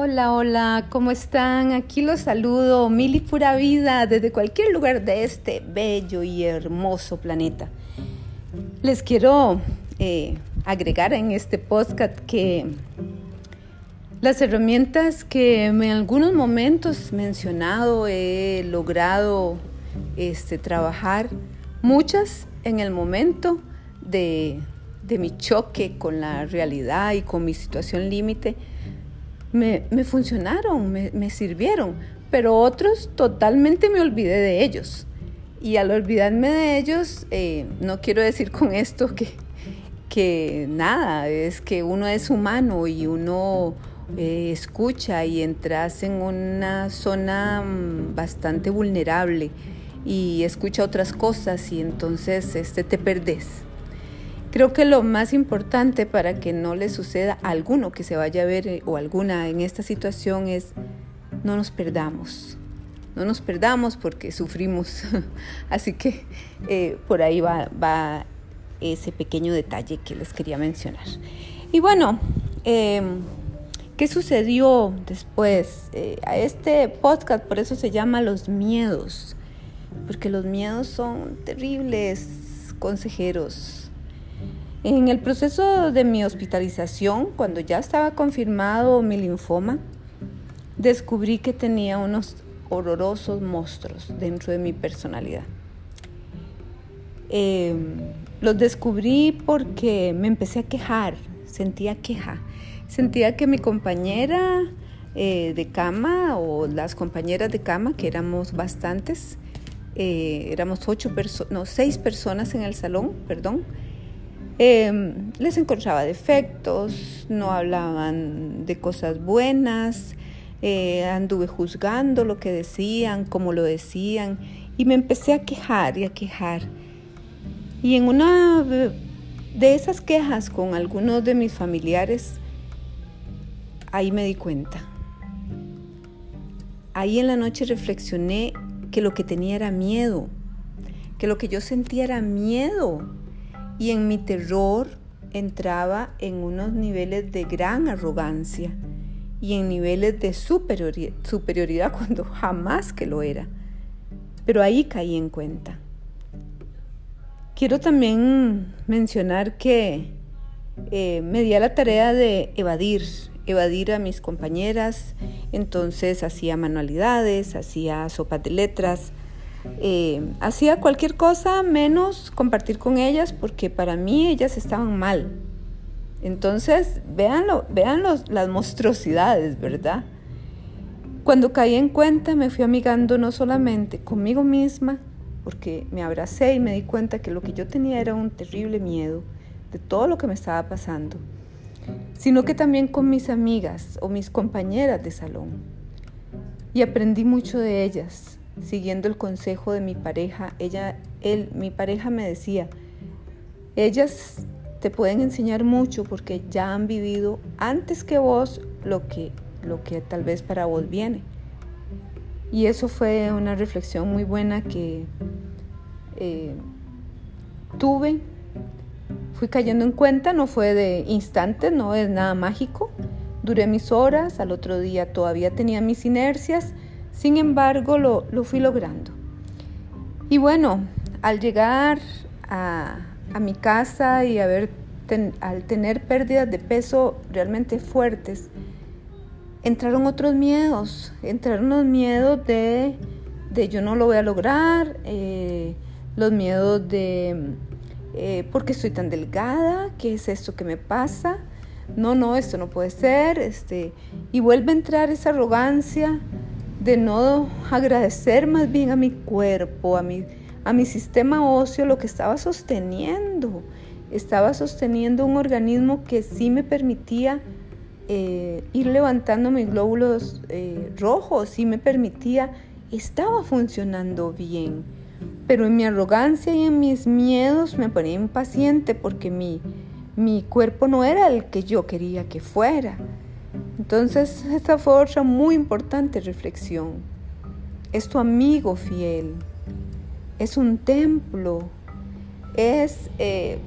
Hola, hola, ¿cómo están? Aquí los saludo, mil y pura vida, desde cualquier lugar de este bello y hermoso planeta. Les quiero eh, agregar en este podcast que las herramientas que en algunos momentos mencionado, he logrado este, trabajar, muchas en el momento de, mi choque con la realidad y con mi situación límite, me, funcionaron, me, sirvieron, pero otros totalmente me olvidé de ellos. Y al olvidarme de ellos, eh, no quiero decir con esto que, que nada, es que uno es humano y uno eh, escucha y entras en una zona mm, bastante vulnerable y escucha otras cosas y entonces este, te perdés. Creo que lo más importante para que no le suceda a alguno que se vaya a ver eh, o alguna en esta situación es no nos perdamos. No nos perdamos porque sufrimos. Así que eh, por ahí va, ese pequeño detalle que les quería mencionar. Y bueno, em, ¿qué sucedió después? Eh, a este podcast por eso se llama Los Miedos porque los miedos son terribles consejeros. En el proceso de mi hospitalización, cuando ya estaba confirmado mi linfoma, descubrí que tenía unos horrorosos monstruos dentro de mi personalidad. Em, los descubrí porque me empecé a quejar, sentía queja, sentía que mi compañera eh, de cama o las compañeras de cama, que éramos bastantes, eh, éramos ocho no, seis personas en el salón, perdón, em, les encontraba defectos, no hablaban de cosas buenas, eh, anduve juzgando lo que decían, cómo lo decían, y me empecé a quejar y a quejar. Y en una de esas quejas con algunos de mis familiares, ahí me di cuenta. Ahí en la noche reflexioné que lo que tenía era miedo, que lo que yo sentía era miedo. Y en mi terror entraba en unos niveles de gran arrogancia y en niveles de superioridad, cuando jamás que lo era. Pero ahí caí en cuenta. Quiero también mencionar que eh, me di a la tarea de evadir, evadir a mis compañeras, entonces hacía manualidades, hacía sopas de letras, eh, hacía cualquier cosa menos compartir con ellas porque para mí ellas estaban mal. Entonces, véanlo, vean las monstruosidades, ¿verdad? Cuando caí en cuenta me fui amigando no solamente conmigo misma, porque me abracé y me di cuenta que lo que yo tenía era un terrible miedo de todo lo que me estaba pasando sino que también con mis amigas o mis compañeras de salón. Y aprendí mucho de ellas, siguiendo el consejo de mi pareja. Ella, él, mi pareja me decía, ellas te pueden enseñar mucho porque ya han vivido antes que vos lo que, lo que tal vez para vos viene. Y eso fue una reflexión muy buena que eh, tuve Fui cayendo en cuenta, no fue de instante, no es nada mágico. Duré mis horas, al otro día todavía tenía mis inercias, sin embargo lo, fui logrando. Y bueno, al llegar a, mi casa y al tener pérdidas de peso realmente fuertes, entraron otros miedos, entraron los miedos de, yo no lo voy a lograr, eh, los miedos de eh, ¿por qué estoy tan delgada? ¿Qué es esto que me pasa? No, no, esto no puede ser. Este, y vuelve a entrar esa arrogancia de no agradecer más bien a mi cuerpo, a mi, a mi sistema óseo, lo que estaba sosteniendo. Estaba sosteniendo un organismo que sí me permitía eh, ir levantando mis glóbulos eh, rojos, sí me permitía, estaba funcionando bien pero en mi arrogancia y en mis miedos me ponía impaciente porque mi, mi cuerpo no era el que yo quería que fuera. Entonces, esta fue otra muy importante reflexión. Es tu amigo fiel, es un templo, es, eh,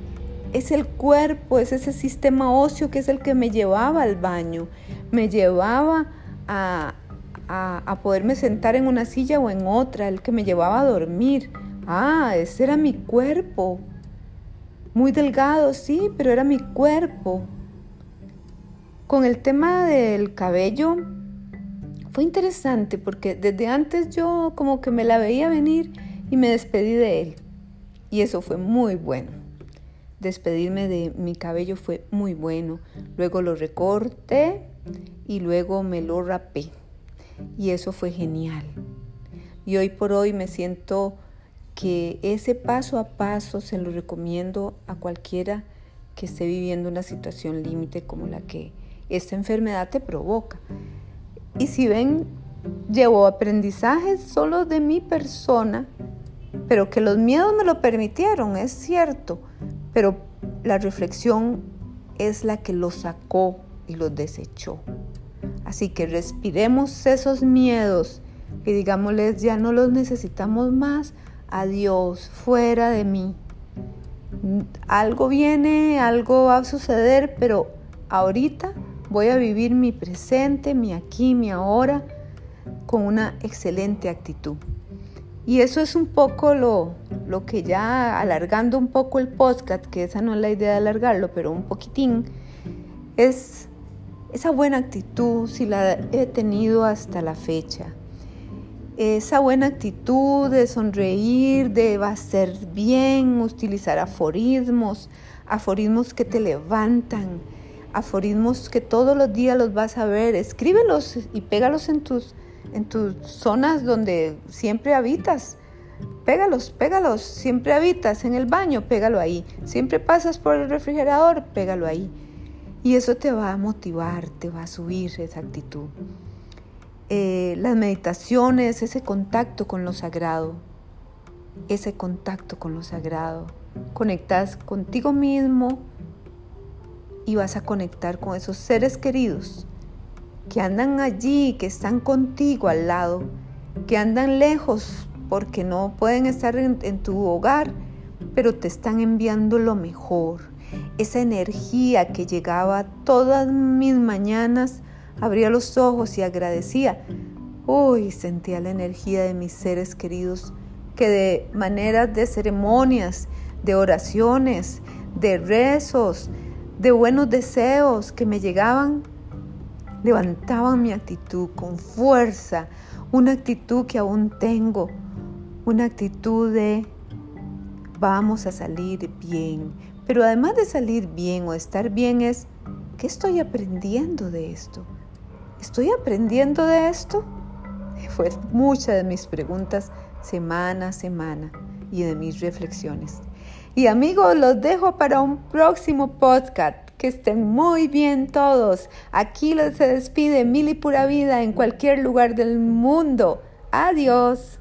es el cuerpo, es ese sistema óseo que es el que me llevaba al baño, me llevaba a, a, poderme sentar en una silla o en otra, el que me llevaba a dormir. Ah, ese era mi cuerpo. Muy delgado, sí, pero era mi cuerpo. Con el tema del cabello, fue interesante porque desde antes yo como que me la veía venir y me despedí de él. Y eso fue muy bueno. Despedirme de mi cabello fue muy bueno. Luego lo recorté y luego me lo rapé. Y eso fue genial. Y hoy por hoy me siento que ese paso a paso se lo recomiendo a cualquiera que esté viviendo una situación límite como la que esta enfermedad te provoca. Y si ven, llevo aprendizajes solo de mi persona, pero que los miedos me lo permitieron, es cierto, pero la reflexión es la que los sacó y los desechó. Así que respiremos esos miedos y digámosles, ya no los necesitamos más, adiós, fuera de mí. Algo viene, algo va a suceder, pero ahorita Voy a vivir mi presente, mi aquí, mi ahora, con una excelente actitud. Y eso es un poco lo, lo que ya alargando un poco el podcast, que esa no es la idea de alargarlo, pero un poquitín, es esa buena actitud, si la he tenido hasta la fecha. Esa buena actitud de sonreír, de va a ser bien, utilizar aforismos, aforismos que te levantan, aforismos que todos los días los vas a ver, escríbelos y pégalos en tus, en tus zonas donde siempre habitas. Pégalos, pégalos, siempre habitas en el baño, pégalo ahí. Siempre pasas por el refrigerador, pégalo ahí. Y eso te va a motivar, te va a subir esa actitud. Eh, las meditaciones, ese contacto con lo sagrado, ese contacto con lo sagrado. Conectas contigo mismo, y vas a conectar con esos seres queridos que andan allí, que están contigo al lado, que andan lejos porque no pueden estar en, tu hogar, pero te están enviando lo mejor. Esa energía que llegaba todas mis mañanas, abría los ojos y agradecía. Uy, sentía la energía de mis seres queridos que de maneras de ceremonias, de oraciones, de rezos, de buenos deseos que me llegaban, levantaban mi actitud con fuerza, una actitud que aún tengo, una actitud de vamos a salir bien. Pero además de salir bien o estar bien es, ¿qué estoy aprendiendo de esto? ¿Estoy aprendiendo de esto? Fue muchas de mis preguntas semana a semana y de mis reflexiones. Y amigos, los dejo para un próximo podcast. Que estén muy bien todos. Aquí se despide Mili Pura Vida en cualquier lugar del mundo. Adiós.